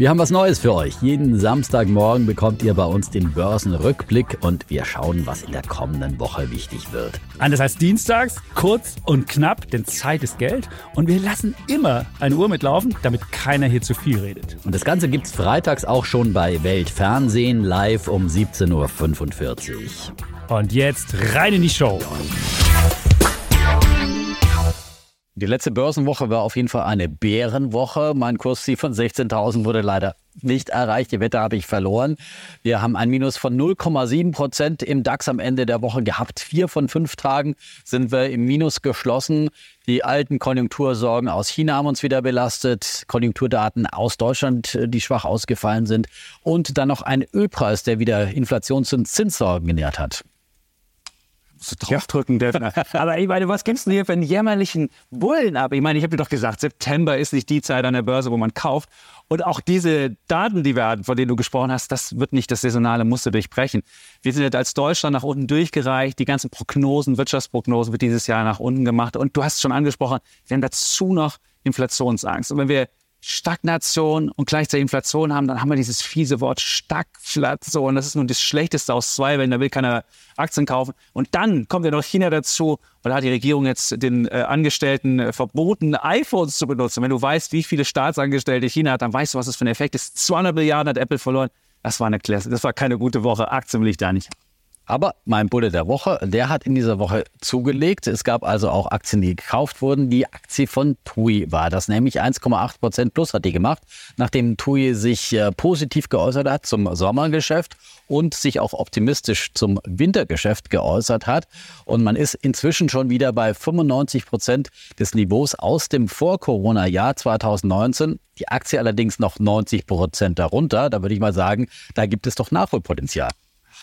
Wir haben was Neues für euch. Jeden Samstagmorgen bekommt ihr bei uns den Börsenrückblick und wir schauen, was in der kommenden Woche wichtig wird. Anders als dienstags, kurz und knapp, denn Zeit ist Geld. Und wir lassen immer eine Uhr mitlaufen, damit keiner hier zu viel redet. Und das Ganze gibt's freitags auch schon bei Weltfernsehen live um 17.45 Uhr. Und jetzt rein in die Show. Die letzte Börsenwoche war auf jeden Fall eine Bärenwoche. Mein Kursziel von 16.000 wurde leider nicht erreicht. Die Wette habe ich verloren. Wir haben ein Minus von 0,7 Prozent im DAX am Ende der Woche gehabt. Vier von fünf Tagen sind wir im Minus geschlossen. Die alten Konjunktursorgen aus China haben uns wieder belastet. Konjunkturdaten aus Deutschland, die schwach ausgefallen sind. Und dann noch ein Ölpreis, der wieder Inflations- und Zinssorgen genährt hat so draufdrücken dürfen. Aber ich meine, was gibst du hier für einen jämmerlichen Bullen ab? Ich meine, ich habe dir doch gesagt, September ist nicht die Zeit an der Börse, wo man kauft. Und auch diese Daten, die wir hatten, von denen du gesprochen hast, das wird nicht das saisonale Muster durchbrechen. Wir sind jetzt als Deutschland nach unten durchgereicht. Die ganzen Prognosen, Wirtschaftsprognosen wird dieses Jahr nach unten gemacht. Und du hast schon angesprochen, wir haben dazu noch Inflationsangst. Und wenn wir Stagnation und gleichzeitig Inflation haben, dann haben wir dieses fiese Wort Stagflation. Das ist nun das Schlechteste aus zwei, wenn da will keiner Aktien kaufen. Und dann kommt ja noch China dazu und da hat die Regierung jetzt den äh, Angestellten äh, verboten, iPhones zu benutzen. Wenn du weißt, wie viele Staatsangestellte China hat, dann weißt du, was das für ein Effekt ist. 200 Milliarden hat Apple verloren. Das war eine Klasse. Das war keine gute Woche. Aktien will ich da nicht. Aber mein Bulle der Woche, der hat in dieser Woche zugelegt. Es gab also auch Aktien, die gekauft wurden. Die Aktie von TUI war das, nämlich 1,8 Prozent plus hat die gemacht, nachdem TUI sich äh, positiv geäußert hat zum Sommergeschäft und sich auch optimistisch zum Wintergeschäft geäußert hat. Und man ist inzwischen schon wieder bei 95 Prozent des Niveaus aus dem Vor-Corona-Jahr 2019. Die Aktie allerdings noch 90 Prozent darunter. Da würde ich mal sagen, da gibt es doch Nachholpotenzial.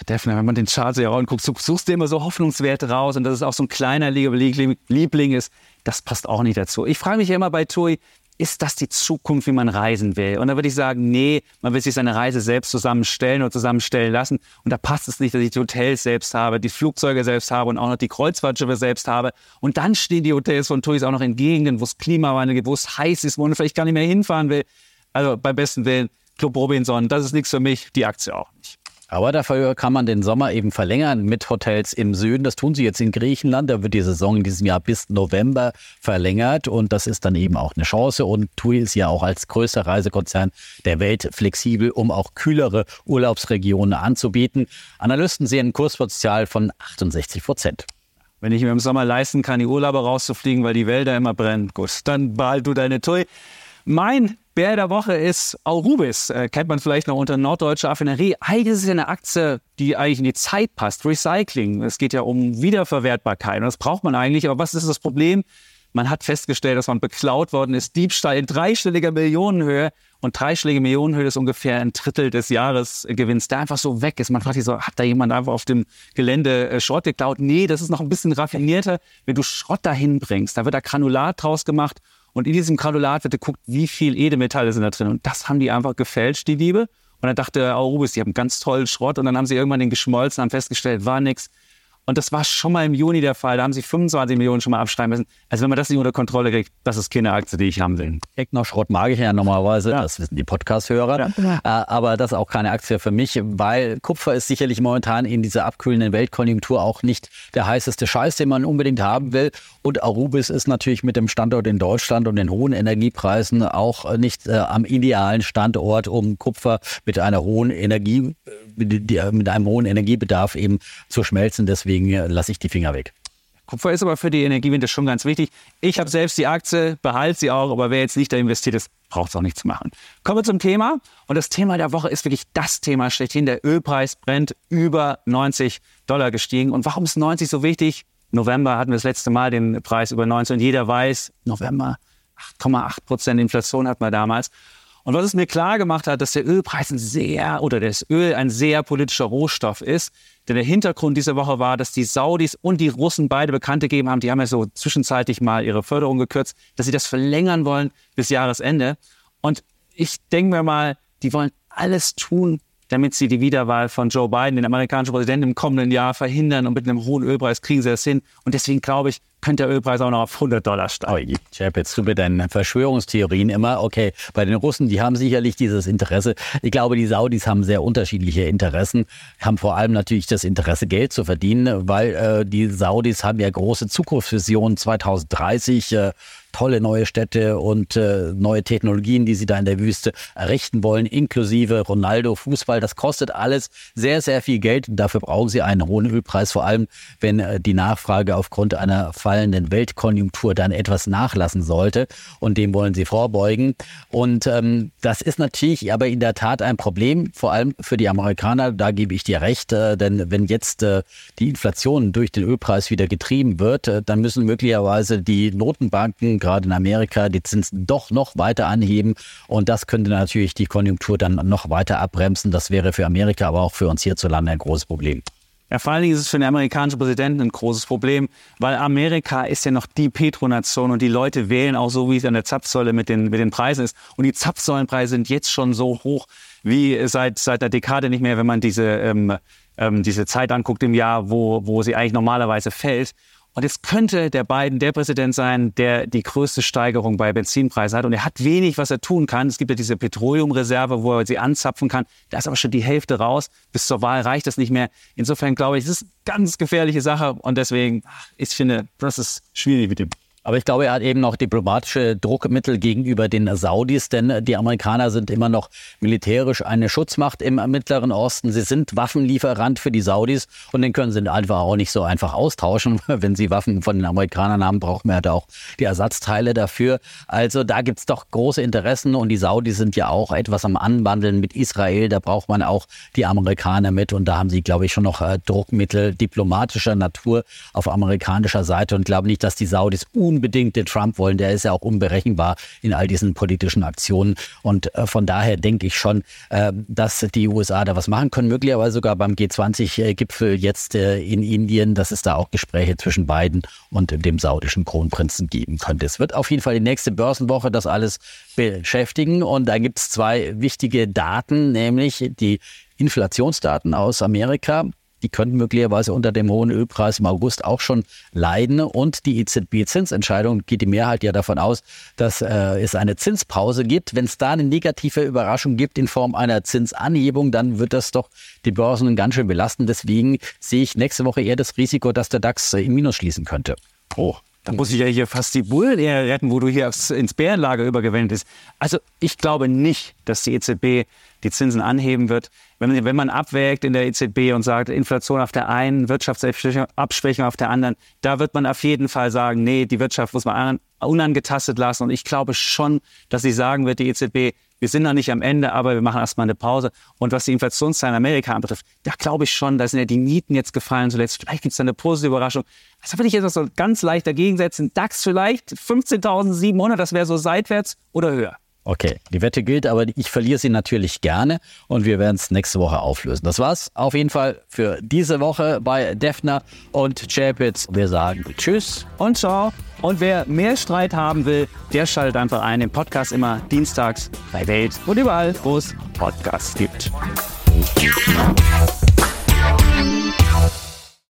Definitiv, wenn man den Chart sich anguckt, suchst du immer so Hoffnungswerte raus und dass es auch so ein kleiner Liebling ist, das passt auch nicht dazu. Ich frage mich ja immer bei TUI, ist das die Zukunft, wie man reisen will? Und da würde ich sagen, nee, man will sich seine Reise selbst zusammenstellen oder zusammenstellen lassen. Und da passt es nicht, dass ich die Hotels selbst habe, die Flugzeuge selbst habe und auch noch die Kreuzfahrtschiffe selbst habe. Und dann stehen die Hotels von TUI auch noch in Gegenden, wo es Klimawandel gibt, wo es heiß ist, wo man vielleicht gar nicht mehr hinfahren will. Also beim besten Willen, Club Robinson, das ist nichts für mich, die Aktie auch nicht. Aber dafür kann man den Sommer eben verlängern mit Hotels im Süden. Das tun sie jetzt in Griechenland. Da wird die Saison in diesem Jahr bis November verlängert. Und das ist dann eben auch eine Chance. Und TUI ist ja auch als größter Reisekonzern der Welt flexibel, um auch kühlere Urlaubsregionen anzubieten. Analysten sehen ein Kurspotenzial von 68 Prozent. Wenn ich mir im Sommer leisten kann, die Urlauber rauszufliegen, weil die Wälder immer brennen, gut, dann behalt du deine TUI. Mein Bär der Woche ist Aurubis. Äh, kennt man vielleicht noch unter norddeutscher Affinerie. Eigentlich ist es eine Aktie, die eigentlich in die Zeit passt. Recycling. Es geht ja um Wiederverwertbarkeit. Und das braucht man eigentlich. Aber was ist das Problem? Man hat festgestellt, dass man beklaut worden ist. Diebstahl in dreistelliger Millionenhöhe. Und dreistellige Millionenhöhe ist ungefähr ein Drittel des Jahresgewinns, der einfach so weg ist. Man fragt sich so, hat da jemand einfach auf dem Gelände äh, Schrott geklaut? Nee, das ist noch ein bisschen raffinierter. Wenn du Schrott dahin bringst, da wird da Granulat draus gemacht und in diesem Granulat wird geguckt, wie viel Edelmetalle sind da drin. Und das haben die einfach gefälscht, die Liebe. Und dann dachte Aurubis, die haben ganz tollen Schrott. Und dann haben sie irgendwann den geschmolzen, haben festgestellt, war nichts. Und das war schon mal im Juni der Fall. Da haben sie 25 Millionen schon mal abschreiben müssen. Also wenn man das nicht unter Kontrolle kriegt, das ist keine Aktie, die ich haben will. Eckner Schrott mag ich ja normalerweise, ja. das wissen die Podcast-Hörer. Ja. Äh, aber das ist auch keine Aktie für mich, weil Kupfer ist sicherlich momentan in dieser abkühlenden Weltkonjunktur auch nicht der heißeste Scheiß, den man unbedingt haben will. Und Arubis ist natürlich mit dem Standort in Deutschland und den hohen Energiepreisen auch nicht äh, am idealen Standort, um Kupfer mit einer hohen Energie, äh, mit einem hohen Energiebedarf eben zu schmelzen. Deswegen deswegen lasse ich die Finger weg. Kupfer ist aber für die Energiewende schon ganz wichtig. Ich habe selbst die Aktie, behalte sie auch, aber wer jetzt nicht da investiert ist, braucht es auch nichts machen. Kommen wir zum Thema. Und das Thema der Woche ist wirklich das Thema schlechthin. Der Ölpreis brennt über 90 Dollar gestiegen. Und warum ist 90 so wichtig? November hatten wir das letzte Mal den Preis über 90 und jeder weiß, November 8,8 Prozent Inflation hatten wir damals. Und was es mir klar gemacht hat, dass der Ölpreis ein sehr oder das Öl ein sehr politischer Rohstoff ist. Denn der Hintergrund dieser Woche war, dass die Saudis und die Russen beide bekannt gegeben haben, die haben ja so zwischenzeitlich mal ihre Förderung gekürzt, dass sie das verlängern wollen bis Jahresende. Und ich denke mir mal, die wollen alles tun, damit sie die Wiederwahl von Joe Biden, den amerikanischen Präsidenten, im kommenden Jahr verhindern. Und mit einem hohen Ölpreis kriegen sie das hin. Und deswegen glaube ich, könnte der Ölpreis auch noch auf 100 Dollar steigen. Oh, Chap, jetzt du mit deinen Verschwörungstheorien immer. Okay, bei den Russen, die haben sicherlich dieses Interesse. Ich glaube, die Saudis haben sehr unterschiedliche Interessen, haben vor allem natürlich das Interesse, Geld zu verdienen, weil äh, die Saudis haben ja große Zukunftsvisionen 2030. Äh, tolle neue Städte und äh, neue Technologien, die sie da in der Wüste errichten wollen, inklusive Ronaldo, Fußball. Das kostet alles sehr, sehr viel Geld dafür brauchen sie einen hohen Ölpreis, vor allem wenn äh, die Nachfrage aufgrund einer fallenden Weltkonjunktur dann etwas nachlassen sollte und dem wollen sie vorbeugen. Und ähm, das ist natürlich aber in der Tat ein Problem, vor allem für die Amerikaner, da gebe ich dir recht, äh, denn wenn jetzt äh, die Inflation durch den Ölpreis wieder getrieben wird, äh, dann müssen möglicherweise die Notenbanken gerade in Amerika, die Zinsen doch noch weiter anheben. Und das könnte natürlich die Konjunktur dann noch weiter abbremsen. Das wäre für Amerika, aber auch für uns hierzulande ein großes Problem. Ja, vor allen Dingen ist es für den amerikanischen Präsidenten ein großes Problem, weil Amerika ist ja noch die Petronation und die Leute wählen auch so, wie es an der Zapfsäule mit den, mit den Preisen ist. Und die Zapfsäulenpreise sind jetzt schon so hoch wie seit, seit der Dekade nicht mehr, wenn man diese, ähm, ähm, diese Zeit anguckt im Jahr, wo, wo sie eigentlich normalerweise fällt. Und jetzt könnte der Biden der Präsident sein, der die größte Steigerung bei Benzinpreisen hat. Und er hat wenig, was er tun kann. Es gibt ja diese Petroleumreserve, wo er sie anzapfen kann. Da ist aber schon die Hälfte raus. Bis zur Wahl reicht das nicht mehr. Insofern glaube ich, es ist eine ganz gefährliche Sache. Und deswegen, ich finde, das ist schwierig mit dem. Aber ich glaube, er hat eben noch diplomatische Druckmittel gegenüber den Saudis, denn die Amerikaner sind immer noch militärisch eine Schutzmacht im Mittleren Osten. Sie sind Waffenlieferant für die Saudis und den können sie einfach auch nicht so einfach austauschen. Wenn sie Waffen von den Amerikanern haben, brauchen wir da auch die Ersatzteile dafür. Also da gibt's doch große Interessen und die Saudis sind ja auch etwas am Anwandeln mit Israel. Da braucht man auch die Amerikaner mit und da haben sie, glaube ich, schon noch äh, Druckmittel diplomatischer Natur auf amerikanischer Seite und glaube nicht, dass die Saudis un unbedingt den Trump wollen. Der ist ja auch unberechenbar in all diesen politischen Aktionen. Und äh, von daher denke ich schon, äh, dass die USA da was machen können. Möglicherweise sogar beim G20-Gipfel jetzt äh, in Indien, dass es da auch Gespräche zwischen Biden und dem saudischen Kronprinzen geben könnte. Es wird auf jeden Fall die nächste Börsenwoche das alles beschäftigen. Und da gibt es zwei wichtige Daten, nämlich die Inflationsdaten aus Amerika die könnten möglicherweise unter dem hohen Ölpreis im August auch schon leiden. Und die EZB-Zinsentscheidung geht die Mehrheit ja davon aus, dass äh, es eine Zinspause gibt. Wenn es da eine negative Überraschung gibt in Form einer Zinsanhebung, dann wird das doch die Börsen ganz schön belasten. Deswegen sehe ich nächste Woche eher das Risiko, dass der DAX äh, im Minus schließen könnte. Oh, da muss ich ja hier fast die Bullen eher retten, wo du hier ins Bärenlager übergewendet bist. Also ich glaube nicht, dass die EZB die Zinsen anheben wird. Wenn, wenn man abwägt in der EZB und sagt, Inflation auf der einen, Wirtschaftsabschwächung auf der anderen, da wird man auf jeden Fall sagen, nee, die Wirtschaft muss man unangetastet lassen. Und ich glaube schon, dass sie sagen wird, die EZB, wir sind noch nicht am Ende, aber wir machen erstmal eine Pause. Und was die Inflationszahlen in Amerika anbetrifft, da glaube ich schon, da sind ja die Mieten jetzt gefallen zuletzt. Vielleicht gibt es da eine positive Überraschung. Also würde ich jetzt so ganz leicht dagegen setzen. DAX vielleicht 15.700, das wäre so seitwärts oder höher. Okay, die Wette gilt, aber ich verliere sie natürlich gerne und wir werden es nächste Woche auflösen. Das war's auf jeden Fall für diese Woche bei Defner und Chapitz. Wir sagen Tschüss und Ciao. Und wer mehr Streit haben will, der schaltet einfach ein. Den Podcast immer dienstags bei Welt und überall, wo es Podcasts gibt.